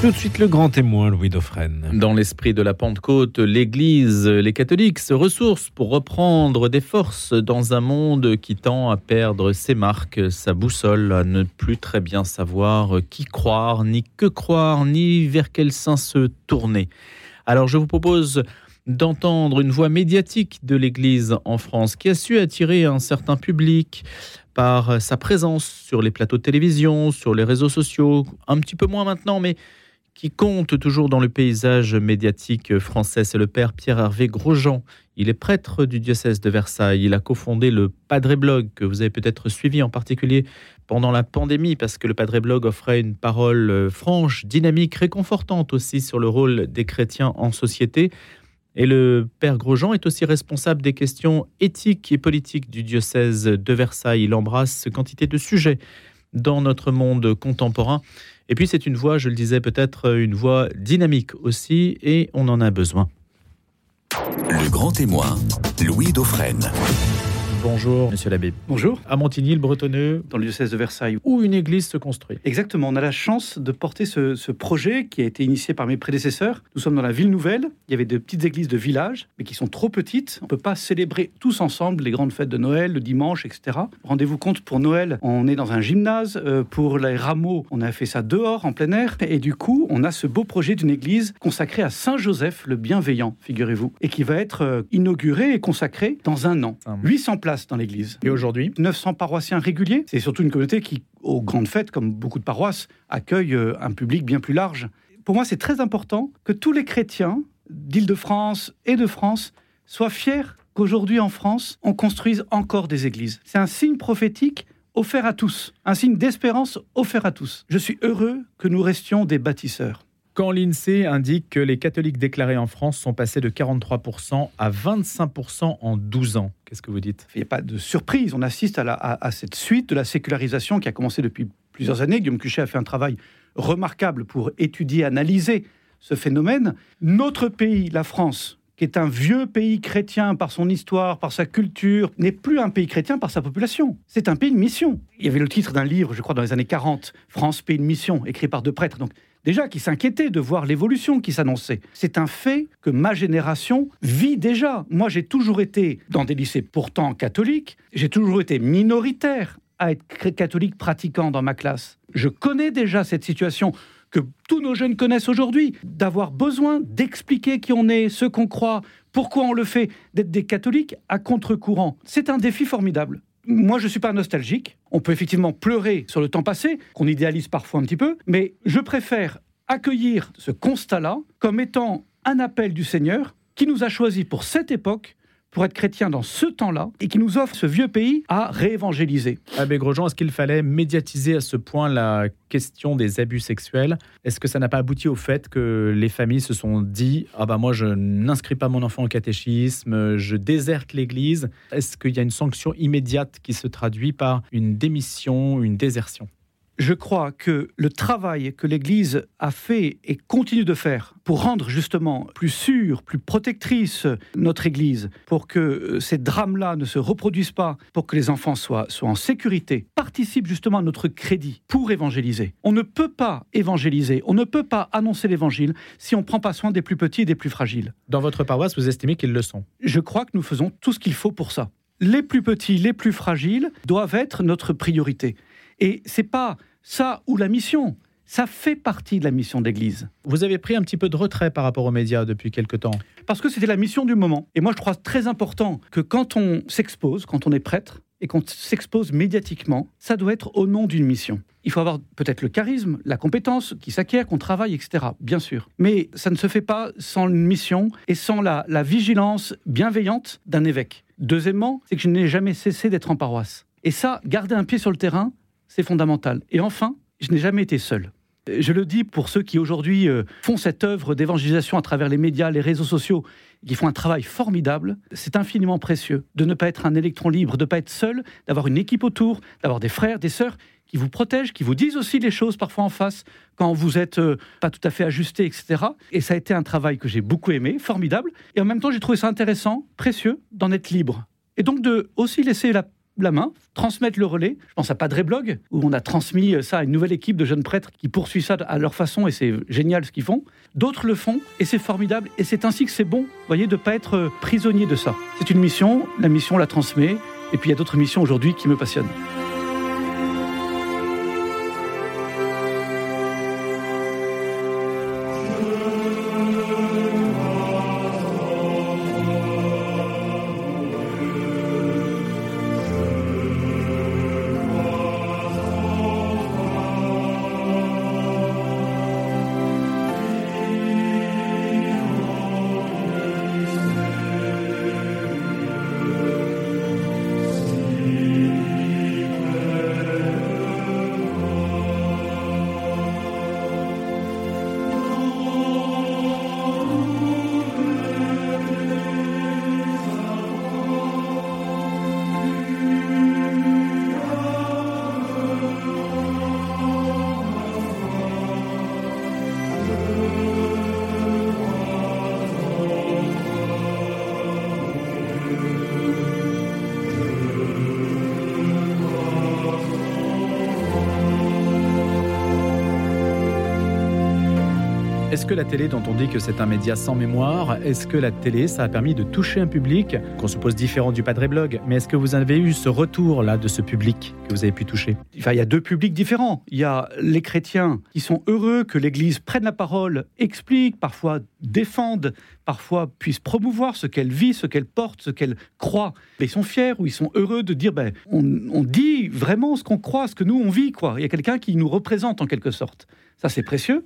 Tout de suite le grand témoin, Louis Dauphren. Dans l'esprit de la Pentecôte, l'Église, les catholiques se ressourcent pour reprendre des forces dans un monde qui tend à perdre ses marques, sa boussole, à ne plus très bien savoir qui croire, ni que croire, ni vers quel sein se tourner. Alors je vous propose d'entendre une voix médiatique de l'Église en France qui a su attirer un certain public par sa présence sur les plateaux de télévision, sur les réseaux sociaux, un petit peu moins maintenant, mais qui compte toujours dans le paysage médiatique français, c'est le père Pierre-Hervé Grosjean. Il est prêtre du diocèse de Versailles. Il a cofondé le Padre Blog, que vous avez peut-être suivi en particulier pendant la pandémie, parce que le Padre Blog offrait une parole euh, franche, dynamique, réconfortante aussi sur le rôle des chrétiens en société. Et le père Grosjean est aussi responsable des questions éthiques et politiques du diocèse de Versailles. Il embrasse quantité de sujets dans notre monde contemporain. Et puis c'est une voix, je le disais, peut-être une voix dynamique aussi, et on en a besoin. Le grand témoin, Louis Dauphren. Bonjour, monsieur l'abbé. Bonjour. À Montigny-le-Bretonneux, Dans le diocèse de Versailles. où une église se construit. Exactement, on a la chance de porter ce, ce projet qui a été initié par mes prédécesseurs. Nous sommes dans la ville nouvelle, il y avait de petites églises de village, mais qui sont trop petites. On ne peut pas célébrer tous ensemble les grandes fêtes de Noël, le dimanche, etc. Rendez-vous compte, pour Noël, on est dans un gymnase. Euh, pour les rameaux, on a fait ça dehors, en plein air. Et du coup, on a ce beau projet d'une église consacrée à Saint Joseph, le bienveillant, figurez-vous, et qui va être euh, inaugurée et consacrée dans un an. Ah. 800 places dans l'église. Et aujourd'hui 900 paroissiens réguliers. C'est surtout une communauté qui, aux grandes fêtes, comme beaucoup de paroisses, accueille euh, un public bien plus large. Pour moi, c'est très important que tous les chrétiens d'Île-de-France et de France soient fiers qu'aujourd'hui en France, on construise encore des églises. C'est un signe prophétique offert à tous, un signe d'espérance offert à tous. Je suis heureux que nous restions des bâtisseurs. Quand l'INSEE indique que les catholiques déclarés en France sont passés de 43% à 25% en 12 ans, qu'est-ce que vous dites? Il n'y a pas de surprise, on assiste à, à cette suite de la sécularisation qui a commencé depuis plusieurs années. Guillaume Cuchet a fait un travail remarquable pour étudier, analyser ce phénomène. Notre pays, la France, qui est un vieux pays chrétien par son histoire, par sa culture, n'est plus un pays chrétien par sa population. C'est un pays de mission. Il y avait le titre d'un livre, je crois, dans les années 40, France, pays de mission, écrit par deux prêtres. Donc, déjà, qui s'inquiétaient de voir l'évolution qui s'annonçait. C'est un fait que ma génération vit déjà. Moi, j'ai toujours été dans des lycées pourtant catholiques, j'ai toujours été minoritaire à être catholique pratiquant dans ma classe. Je connais déjà cette situation que tous nos jeunes connaissent aujourd'hui, d'avoir besoin d'expliquer qui on est, ce qu'on croit, pourquoi on le fait, d'être des catholiques à contre-courant. C'est un défi formidable. Moi, je ne suis pas nostalgique. On peut effectivement pleurer sur le temps passé, qu'on idéalise parfois un petit peu, mais je préfère accueillir ce constat-là comme étant un appel du Seigneur qui nous a choisis pour cette époque, pour être chrétiens dans ce temps-là, et qui nous offre ce vieux pays à réévangéliser. Abbé Grosjean, est-ce qu'il fallait médiatiser à ce point la question des abus sexuels? Est-ce que ça n'a pas abouti au fait que les familles se sont dit Ah bah moi je n'inscris pas mon enfant au catéchisme, je déserte l'église Est-ce qu'il y a une sanction immédiate qui se traduit par une démission, une désertion? Je crois que le travail que l'Église a fait et continue de faire pour rendre justement plus sûre, plus protectrice notre Église, pour que euh, ces drames-là ne se reproduisent pas, pour que les enfants soient, soient en sécurité, participe justement à notre crédit pour évangéliser. On ne peut pas évangéliser, on ne peut pas annoncer l'Évangile si on ne prend pas soin des plus petits et des plus fragiles. Dans votre paroisse, vous estimez qu'ils le sont? Je crois que nous faisons tout ce qu'il faut pour ça. Les plus petits, les plus fragiles doivent être notre priorité. Et c'est pas ça ou la mission. Ça fait partie de la mission d'Église. Vous avez pris un petit peu de retrait par rapport aux médias depuis quelque temps. Parce que c'était la mission du moment. Et moi, je crois très important que quand on s'expose, quand on est prêtre, et qu'on s'expose médiatiquement, ça doit être au nom d'une mission. Il faut avoir peut-être le charisme, la compétence qui s'acquiert, qu'on travaille, etc. Bien sûr. Mais ça ne se fait pas sans une mission et sans la, la vigilance bienveillante d'un évêque. Deuxièmement, c'est que je n'ai jamais cessé d'être en paroisse. Et ça, garder un pied sur le terrain, c'est fondamental. Et enfin, je n'ai jamais été seul. Je le dis pour ceux qui aujourd'hui euh, font cette œuvre d'évangélisation à travers les médias, les réseaux sociaux, qui font un travail formidable. C'est infiniment précieux de ne pas être un électron libre, de ne pas être seul, d'avoir une équipe autour, d'avoir des frères, des sœurs qui vous protègent, qui vous disent aussi les choses parfois en face quand vous êtes euh, pas tout à fait ajusté, etc. Et ça a été un travail que j'ai beaucoup aimé, formidable. Et en même temps, j'ai trouvé ça intéressant, précieux, d'en être libre. Et donc de aussi laisser la la main, transmettre le relais. Je pense à Padre Blog, où on a transmis ça à une nouvelle équipe de jeunes prêtres qui poursuivent ça à leur façon, et c'est génial ce qu'ils font. D'autres le font, et c'est formidable, et c'est ainsi que c'est bon, voyez, de ne pas être prisonnier de ça. C'est une mission, la mission la transmet, et puis il y a d'autres missions aujourd'hui qui me passionnent. Est-ce que la télé, dont on dit que c'est un média sans mémoire, est-ce que la télé, ça a permis de toucher un public? Qu'on suppose différent du Padre Blog Mais est-ce que vous avez eu ce retour-là de ce public que vous avez pu toucher? Il y a deux publics différents. Il y a les chrétiens qui sont heureux que l'Église prenne la parole, explique, parfois défende, parfois puisse promouvoir ce qu'elle vit, ce qu'elle porte, ce qu'elle croit. ils sont fiers ou ils sont heureux de dire, ben, on, dit vraiment ce qu'on croit, ce que nous on vit. Il y a quelqu'un qui nous représente en quelque sorte. Ça, c'est précieux.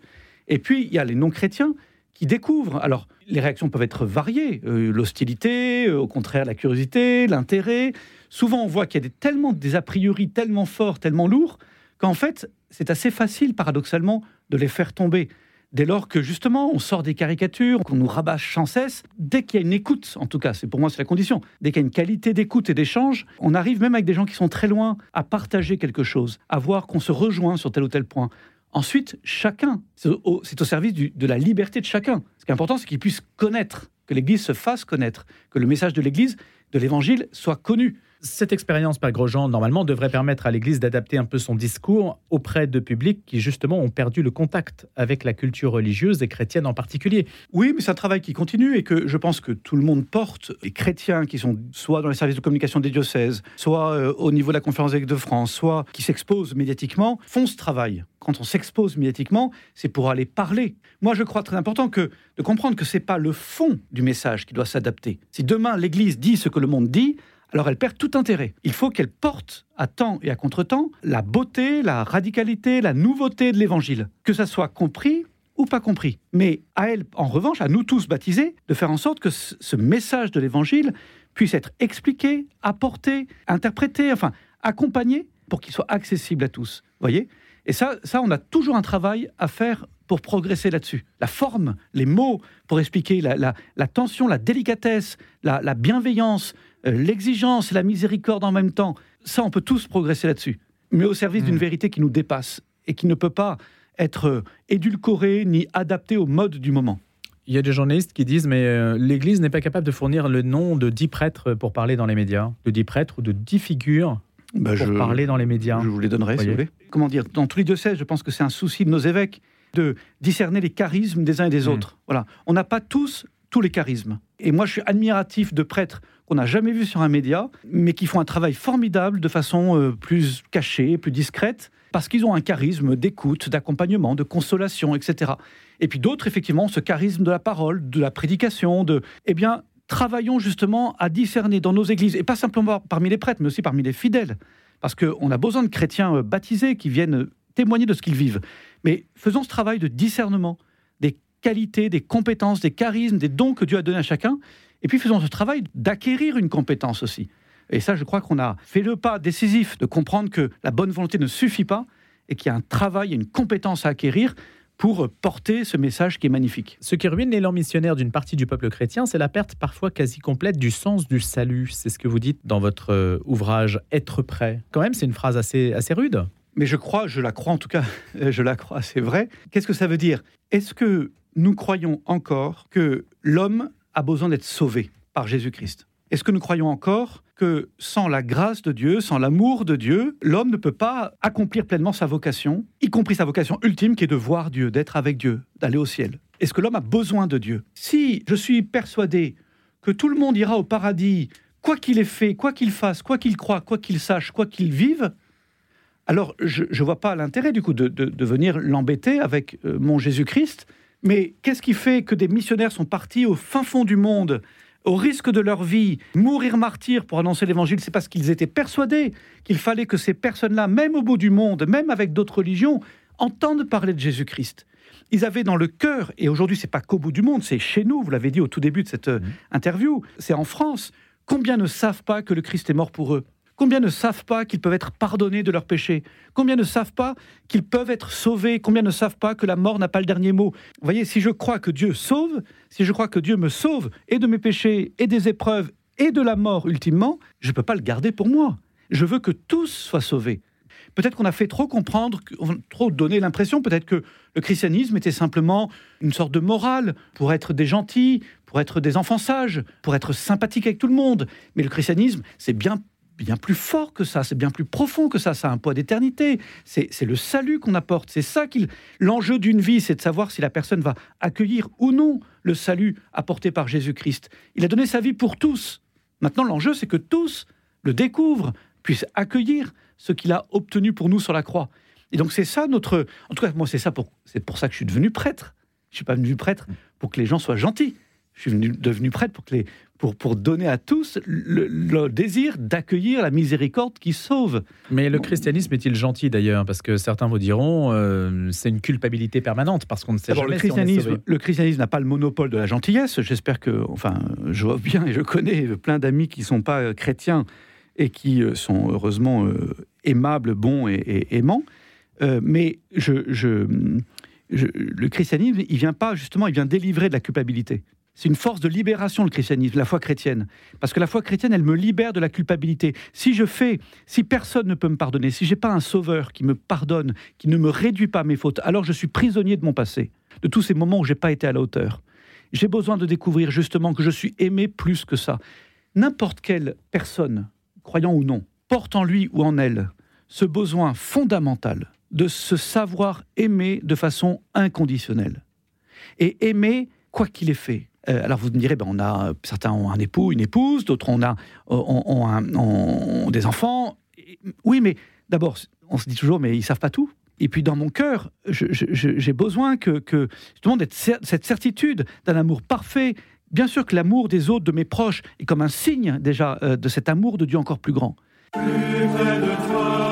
Et puis, il y a les non-chrétiens qui découvrent. Alors, les réactions peuvent être variées. Euh, l'hostilité, euh, au contraire, la curiosité, l'intérêt. Souvent, on voit qu'il y a des, tellement des a priori tellement forts, tellement lourds, qu'en fait, c'est assez facile, paradoxalement, de les faire tomber. Dès lors que, justement, on sort des caricatures, qu'on nous rabâche sans cesse, dès qu'il y a une écoute, en tout cas, c'est pour moi, c'est la condition, dès qu'il y a une qualité d'écoute et d'échange, on arrive même avec des gens qui sont très loin à partager quelque chose, à voir qu'on se rejoint sur tel ou tel point, Ensuite, chacun, c'est au, service de la liberté de chacun. Ce qui est important, c'est qu'il puisse connaître, que l'Église se fasse connaître, que le message de l'Église, de l'Évangile, soit connu. Cette expérience, Père Grosjean, normalement, devrait permettre à l'Église d'adapter un peu son discours auprès de publics qui, justement, ont perdu le contact avec la culture religieuse et chrétienne en particulier. Oui, mais c'est un travail qui continue et que je pense que tout le monde porte. Les chrétiens qui sont soit dans les services de communication des diocèses, soit euh, au niveau de la conférence évêque de France, soit qui s'exposent médiatiquement, font ce travail. Quand on s'expose médiatiquement, c'est pour aller parler. Moi, je crois très important que de comprendre que c'est pas le fond du message qui doit s'adapter. Si demain l'Église dit ce que le monde dit, alors elle perd tout intérêt. Il faut qu'elle porte à temps et à contre-temps la beauté, la radicalité, la nouveauté de l'Évangile, que ça soit compris ou pas compris. Mais à elle, en revanche, à nous tous baptisés, de faire en sorte que ce message de l'Évangile puisse être expliqué, apporté, interprété, enfin accompagné pour qu'il soit accessible à tous. Voyez? Et ça, ça, on a toujours un travail à faire pour progresser là-dessus. La forme, les mots pour expliquer la, tension, la délicatesse, la bienveillance, euh, l'exigence et la miséricorde en même temps, ça, on peut tous progresser là-dessus. Mais au service d'une hmm. vérité qui nous dépasse et qui ne peut pas être euh, édulcorée ni adaptée au mode du moment. Il y a des journalistes qui disent mais euh, l'Église n'est pas capable de fournir le nom de dix prêtres pour parler dans les médias, de dix prêtres ou de dix figures bah, pour parler dans les médias. Je vous les donnerai, si vous voulez. Comment dire Dans tous les diocèses, je pense que c'est un souci de nos évêques de discerner les charismes des uns et des hmm. autres. Voilà, on n'a pas tous tous les charismes. Et moi, je suis admiratif de prêtres qu'on n'a jamais vus sur un média, mais qui font un travail formidable de façon euh, plus cachée, plus discrète, parce qu'ils ont un charisme d'écoute, d'accompagnement, de consolation, etc. Et puis d'autres, effectivement, ce charisme de la parole, de la prédication, de... Eh bien, travaillons justement à discerner dans nos églises, et pas simplement parmi les prêtres, mais aussi parmi les fidèles, parce qu'on a besoin de chrétiens euh, baptisés qui viennent témoigner de ce qu'ils vivent. Mais faisons ce travail de discernement des qualités, des compétences, des charismes, des dons que Dieu a donnés à chacun. Et puis faisons ce travail d'acquérir une compétence aussi. Et ça, je crois qu'on a fait le pas décisif de comprendre que la bonne volonté ne suffit pas et qu'il y a un travail, une compétence à acquérir pour porter ce message qui est magnifique. Ce qui ruine l'élan missionnaire d'une partie du peuple chrétien, c'est la perte parfois quasi complète du sens du salut. C'est ce que vous dites dans votre euh, ouvrage Être prêt. Quand même, c'est une phrase assez, assez rude. Mais je crois, je la crois en tout cas, je la crois, c'est vrai. Qu'est-ce que ça veut dire? Est-ce que nous croyons encore que l'homme a besoin d'être sauvé par Jésus-Christ? Est-ce que nous croyons encore que sans la grâce de Dieu, sans l'amour de Dieu, l'homme ne peut pas accomplir pleinement sa vocation, y compris sa vocation ultime qui est de voir Dieu, d'être avec Dieu, d'aller au ciel? Est-ce que l'homme a besoin de Dieu? Si je suis persuadé que tout le monde ira au paradis, quoi qu'il ait fait, quoi qu'il fasse, quoi qu'il croit, quoi qu'il sache, quoi qu'il vive, alors je ne vois pas l'intérêt du coup de, venir l'embêter avec euh, mon Jésus-Christ. Mais qu'est-ce qui fait que des missionnaires sont partis au fin fond du monde au risque de leur vie, mourir martyrs pour annoncer l'évangile, c'est parce qu'ils étaient persuadés qu'il fallait que ces personnes-là, même au bout du monde, même avec d'autres religions, entendent parler de Jésus-Christ. Ils avaient dans le cœur, et aujourd'hui c'est pas qu'au bout du monde, c'est chez nous, vous l'avez dit au tout début de cette euh, mmh. interview, c'est en France, combien ne savent pas que le Christ est mort pour eux? Combien ne savent pas qu'ils peuvent être pardonnés de leurs péchés? Combien ne savent pas qu'ils peuvent être sauvés? Combien ne savent pas que la mort n'a pas le dernier mot? Vous voyez, si je crois que Dieu sauve, si je crois que Dieu me sauve et de mes péchés et des épreuves et de la mort ultimement, je ne peux pas le garder pour moi. Je veux que tous soient sauvés. Peut-être qu'on a fait trop comprendre, trop donner l'impression, peut-être que le christianisme était simplement une sorte de morale pour être des gentils, pour être des enfants sages, pour être sympathiques avec tout le monde. Mais le christianisme, c'est bien bien plus fort que ça, c'est bien plus profond que ça, ça a un poids d'éternité, c'est le salut qu'on apporte, c'est ça qu'il... L'enjeu d'une vie, c'est de savoir si la personne va accueillir ou non le salut apporté par Jésus-Christ. Il a donné sa vie pour tous. Maintenant, l'enjeu, c'est que tous le découvrent, puissent accueillir ce qu'il a obtenu pour nous sur la croix. Et donc c'est ça notre... En tout cas, moi, c'est ça pour... c'est pour ça que je suis devenu prêtre. Je suis pas devenu prêtre pour que les gens soient gentils. Je suis devenu prêtre pour que les, pour, pour donner à tous le, désir d'accueillir la miséricorde qui sauve. Mais le christianisme est-il gentil d'ailleurs? Parce que certains vous diront euh, c'est une culpabilité permanente parce qu'on ne sait jamais le christianisme, Le christianisme n'a pas le monopole de la gentillesse. J'espère que, enfin, je vois bien et je connais plein d'amis qui ne sont pas chrétiens et qui euh, sont heureusement euh, aimables, bons et, aimants. mais je, je, le christianisme, il vient pas justement, il vient délivrer de la culpabilité. C'est une force de libération, le christianisme, la foi chrétienne. Parce que la foi chrétienne, elle me libère de la culpabilité. Si je fais, si personne ne peut me pardonner, si j'ai pas un sauveur qui me pardonne, qui ne me réduit pas mes fautes, alors je suis prisonnier de mon passé, de tous ces moments où j'ai pas été à la hauteur. J'ai besoin de découvrir justement que je suis aimé plus que ça. N'importe quelle personne, croyant ou non, porte en lui ou en elle ce besoin fondamental de se savoir aimer de façon inconditionnelle. Et aimer quoi qu'il ait fait, euh, alors vous me direz, ben on a, certains ont un époux, une épouse, d'autres on a ont, des enfants. Oui, mais d'abord, on se dit toujours, mais ils savent pas tout. Et puis dans mon cœur, j'ai besoin que, que justement d'être cette certitude d'un amour parfait. Bien sûr que l'amour des autres, de mes proches, est comme un signe déjà euh, de cet amour de Dieu encore plus grand. Plus près de toi.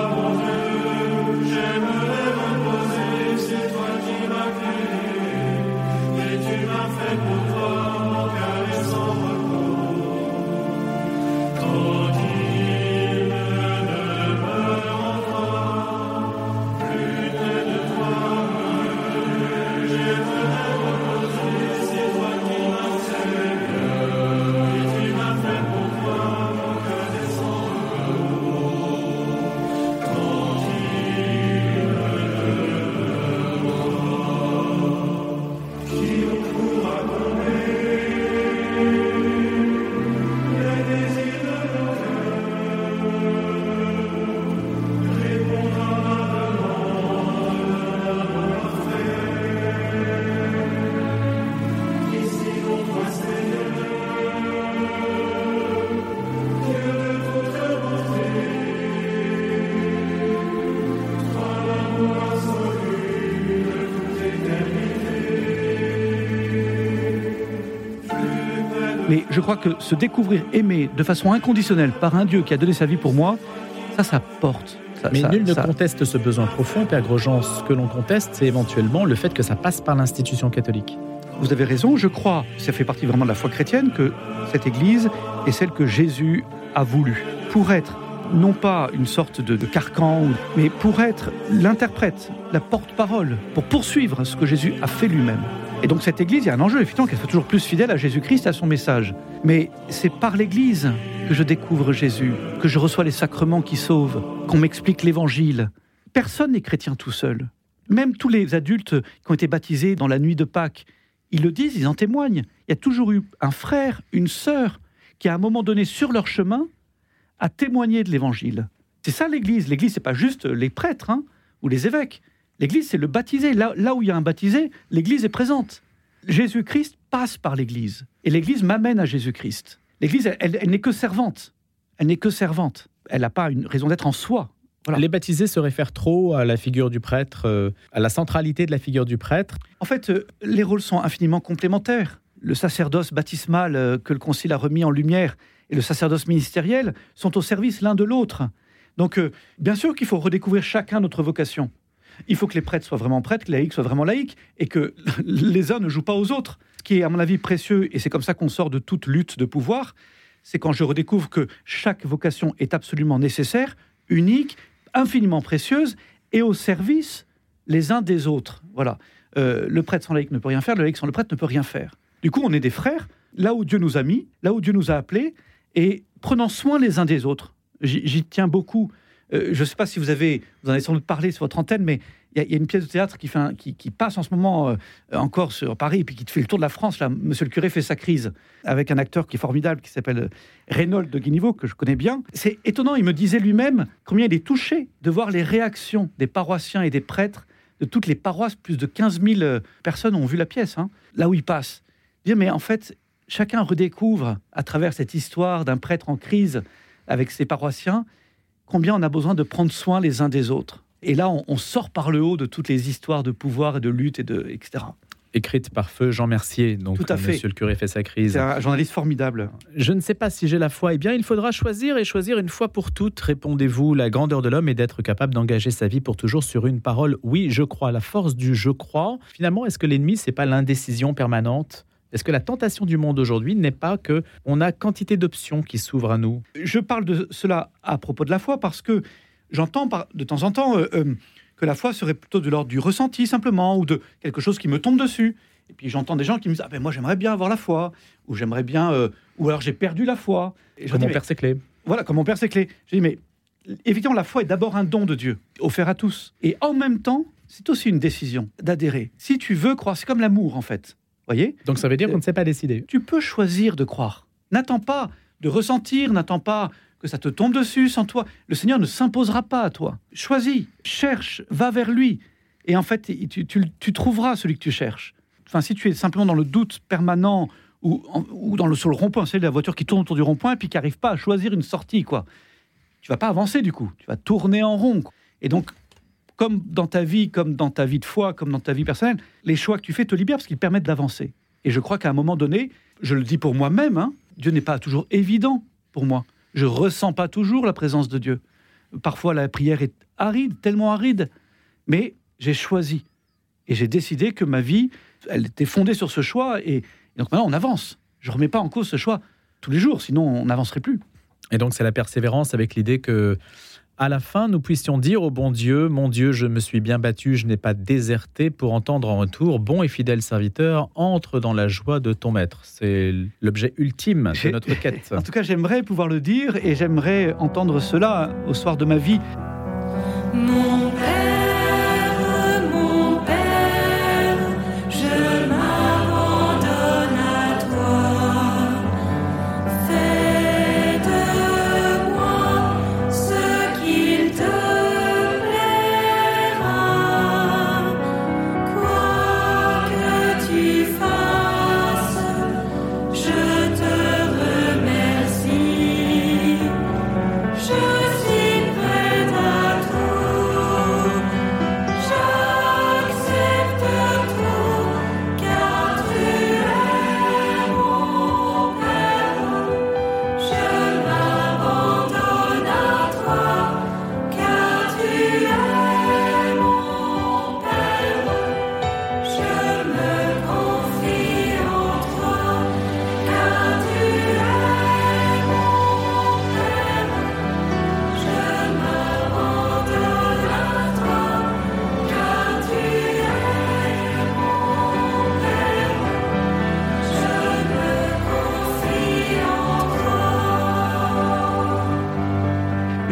Mais je crois que se découvrir aimé de façon inconditionnelle par un Dieu qui a donné sa vie pour moi, ça, ça porte. Mais nul ne conteste ce besoin profond, Père Grosjean. Ce que l'on conteste, c'est éventuellement le fait que ça passe par l'institution catholique. Vous avez raison, je crois, ça fait partie vraiment de la foi chrétienne, que cette Église est celle que Jésus a voulu. Pour être non pas une sorte de, de carcan, mais pour être l'interprète, la porte-parole, pour poursuivre ce que Jésus a fait lui-même. Et donc cette Église, il y a un enjeu, effectivement, qu'elle soit toujours plus fidèle à Jésus-Christ, à son message. Mais c'est par l'Église que je découvre Jésus, que je reçois les sacrements qui sauvent, qu'on m'explique l'Évangile. Personne n'est chrétien tout seul. Même tous les adultes qui ont été baptisés dans la nuit de Pâques, ils le disent, ils en témoignent. Il y a toujours eu un frère, une sœur qui, à un moment donné, sur leur chemin, a témoigné de l'Évangile. C'est ça l'Église. L'Église, c'est pas juste les prêtres hein, ou les évêques. L'Église, c'est le baptisé. Là, là où il y a un baptisé, l'Église est présente. Jésus-Christ passe par l'Église. Et l'Église m'amène à Jésus-Christ. L'Église, elle, elle n'est que servante. Elle n'est que servante. Elle n'a pas une raison d'être en soi. Voilà. Les baptisés se réfèrent trop à la figure du prêtre, euh, à la centralité de la figure du prêtre. En fait, euh, les rôles sont infiniment complémentaires. Le sacerdoce baptismal euh, que le Concile a remis en lumière et le sacerdoce ministériel sont au service l'un de l'autre. Donc, bien sûr qu'il faut redécouvrir chacun notre vocation. Il faut que les prêtres soient vraiment prêtres, que les laïcs soient vraiment laïcs, et que les uns ne jouent pas aux autres. Ce qui est, à mon avis, précieux, et c'est comme ça qu'on sort de toute lutte de pouvoir, c'est quand je redécouvre que chaque vocation est absolument nécessaire, unique, infiniment précieuse, et au service les uns des autres. Voilà. Euh, le prêtre sans laïc ne peut rien faire, le laïc sans le prêtre ne peut rien faire. Du coup, on est des frères, là où Dieu nous a mis, là où Dieu nous a appelés, et prenant soin les uns des autres. J'y j'y tiens beaucoup. Euh, je ne sais pas si vous avez, vous en avez sans doute parlé sur votre antenne, mais il y, a- une pièce de théâtre qui, passe en ce moment euh, encore sur Paris, puis qui fait le tour de la France. Là, Monsieur le curé fait sa crise avec un acteur qui est formidable, qui s'appelle euh, Reynold de Guiniveau, que je connais bien. C'est étonnant. Il me disait lui-même combien il est touché de voir les réactions des paroissiens et des prêtres de toutes les paroisses. Plus de 15 000 euh, personnes ont vu la pièce, hein, là où il passe. Dire, mais en fait, chacun redécouvre à travers cette histoire d'un prêtre en crise avec ses paroissiens combien on a besoin de prendre soin les uns des autres. Et là, on, on sort par le haut de toutes les histoires de pouvoir et de lutte et de etc. Écrite par feu Jean Mercier, donc Tout à fait. Monsieur le curé fait sa crise. C'est un journaliste formidable. Je ne sais pas si j'ai la foi. Eh bien, il faudra choisir et choisir une fois pour toutes. Répondez-vous, la grandeur de l'homme est d'être capable d'engager sa vie pour toujours sur une parole. Oui, je crois. La force du je crois. Finalement, est-ce que l'ennemi, c'est pas l'indécision permanente? Est-ce que la tentation du monde aujourd'hui n'est pas que on a quantité d'options qui s'ouvrent à nous? Je parle de cela à propos de la foi parce que j'entends de temps en temps euh, euh, que la foi serait plutôt de l'ordre du ressenti simplement ou de quelque chose qui me tombe dessus. Et puis j'entends des gens qui me disent ah ben moi j'aimerais bien avoir la foi ou j'aimerais bien euh, ou alors j'ai perdu la foi. Et Comme mon père c'est clé. Voilà, comme mon père, c'est clé. J'ai dit, mais évidemment, la foi est d'abord un don de Dieu, offert à tous. Et en même temps, c'est aussi une décision d'adhérer. Si tu veux croire, c'est comme l'amour, en fait. Voyez Donc ça veut dire qu'on ne sait pas décider. Tu peux choisir de croire. N'attends pas de ressentir, n'attends pas que ça te tombe dessus sans toi. Le Seigneur ne s'imposera pas à toi. Choisis, cherche, va vers lui. Et en fait, tu, tu- tu trouveras celui que tu cherches. Enfin, si tu es simplement dans le doute permanent ou, dans le, sur le rond-point, c'est la voiture qui tourne autour du rond-point et puis qui n'arrive pas à choisir une sortie, quoi. Tu vas pas avancer du coup. Tu vas tourner en rond. quoi. Et donc, comme dans ta vie, comme dans ta vie de foi, comme dans ta vie personnelle, les choix que tu fais te libèrent parce qu'ils permettent d'avancer. Et je crois qu'à un moment donné, je le dis pour moi-même, hein, Dieu n'est pas toujours évident pour moi. Je ressens pas toujours la présence de Dieu. Parfois, la prière est aride, tellement aride. Mais j'ai choisi. Et j'ai décidé que ma vie, elle était fondée sur ce choix. Et, et donc maintenant, on avance. Je remets pas en cause ce choix tous les jours, sinon on n'avancerait plus. Et donc c'est la persévérance avec l'idée que à la fin nous puissions dire au bon Dieu, mon Dieu, je me suis bien battu, je n'ai pas déserté pour entendre en retour, bon et fidèle serviteur, entre dans la joie de ton maître. C'est l'objet ultime de notre quête. En tout cas, j'aimerais pouvoir le dire et j'aimerais entendre cela au soir de ma vie. Mon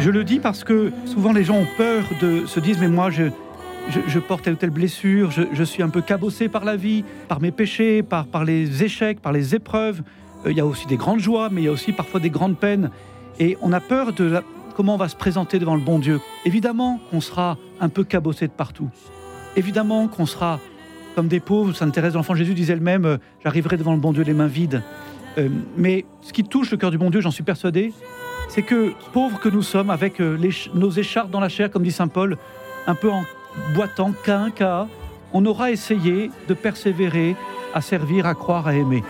Je le dis parce que souvent les gens ont peur de se dire mais moi je, je, porte telle ou telle blessure, je, je suis un peu cabossé par la vie, par mes péchés, par, par les échecs, par les épreuves. Euh, Il y a aussi des grandes joies, mais il y a aussi parfois des grandes peines. Et on a peur de comment on va se présenter devant le bon Dieu. Évidemment qu'on sera un peu cabossé de partout. Évidemment qu'on sera comme des pauvres. Sainte Thérèse de l'Enfant Jésus disait elle-même euh, J'arriverai devant le bon Dieu les mains vides. Euh, mais ce qui touche le cœur du bon Dieu, j'en suis persuadé, c'est que pauvres que nous sommes, avec euh, nos écharpes dans la chair, comme dit saint Paul, un peu en boitant, qu'un cas, on aura essayé de persévérer à servir, à croire, à aimer.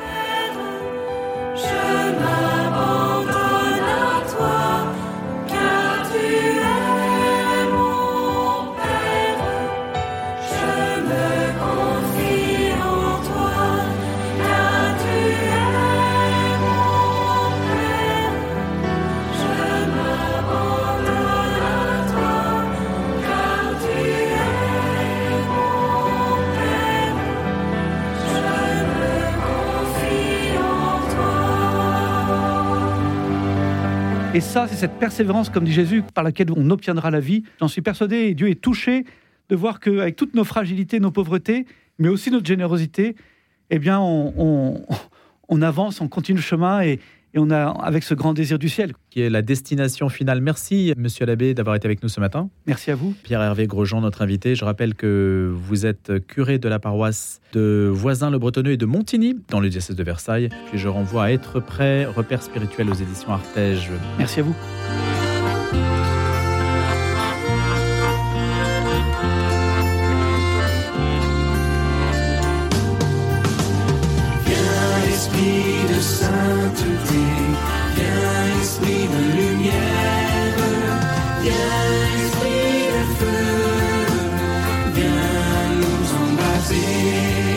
Et ça, c'est cette persévérance, comme dit Jésus, par laquelle on obtiendra la vie. J'en suis persuadé, et Dieu est touché de voir qu'avec toutes nos fragilités, nos pauvretés, mais aussi notre générosité, eh bien, on, on- avance, on continue le chemin, et, et on a, avec ce grand désir du ciel. Qui est la destination finale. Merci, monsieur l'abbé, d'avoir été avec nous ce matin. Merci à vous. Pierre-Hervé Grosjean, notre invité. Je rappelle que vous êtes curé de la paroisse de Voisin-le-Bretonneux et de Montigny, dans le diocèse de Versailles. Puis je renvoie à Être prêt, repère spirituel aux éditions Artege. Merci à vous. see.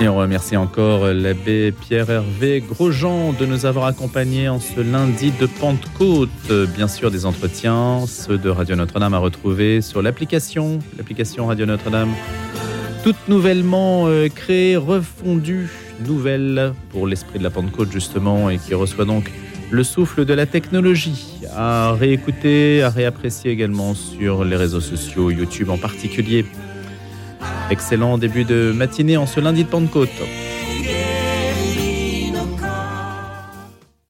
Et on remercie encore l'abbé Pierre-Hervé Grosjean de nous avoir accompagnés en ce lundi de Pentecôte. Bien sûr, des entretiens, ceux de Radio Notre-Dame à retrouver sur l'application, l'application Radio Notre-Dame, toute nouvellement euh, créée, refondue, nouvelle pour l'esprit de la Pentecôte justement, et qui reçoit donc le souffle de la technologie à réécouter, à réapprécier également sur les réseaux sociaux, YouTube en particulier. Excellent début de matinée en ce lundi de Pentecôte.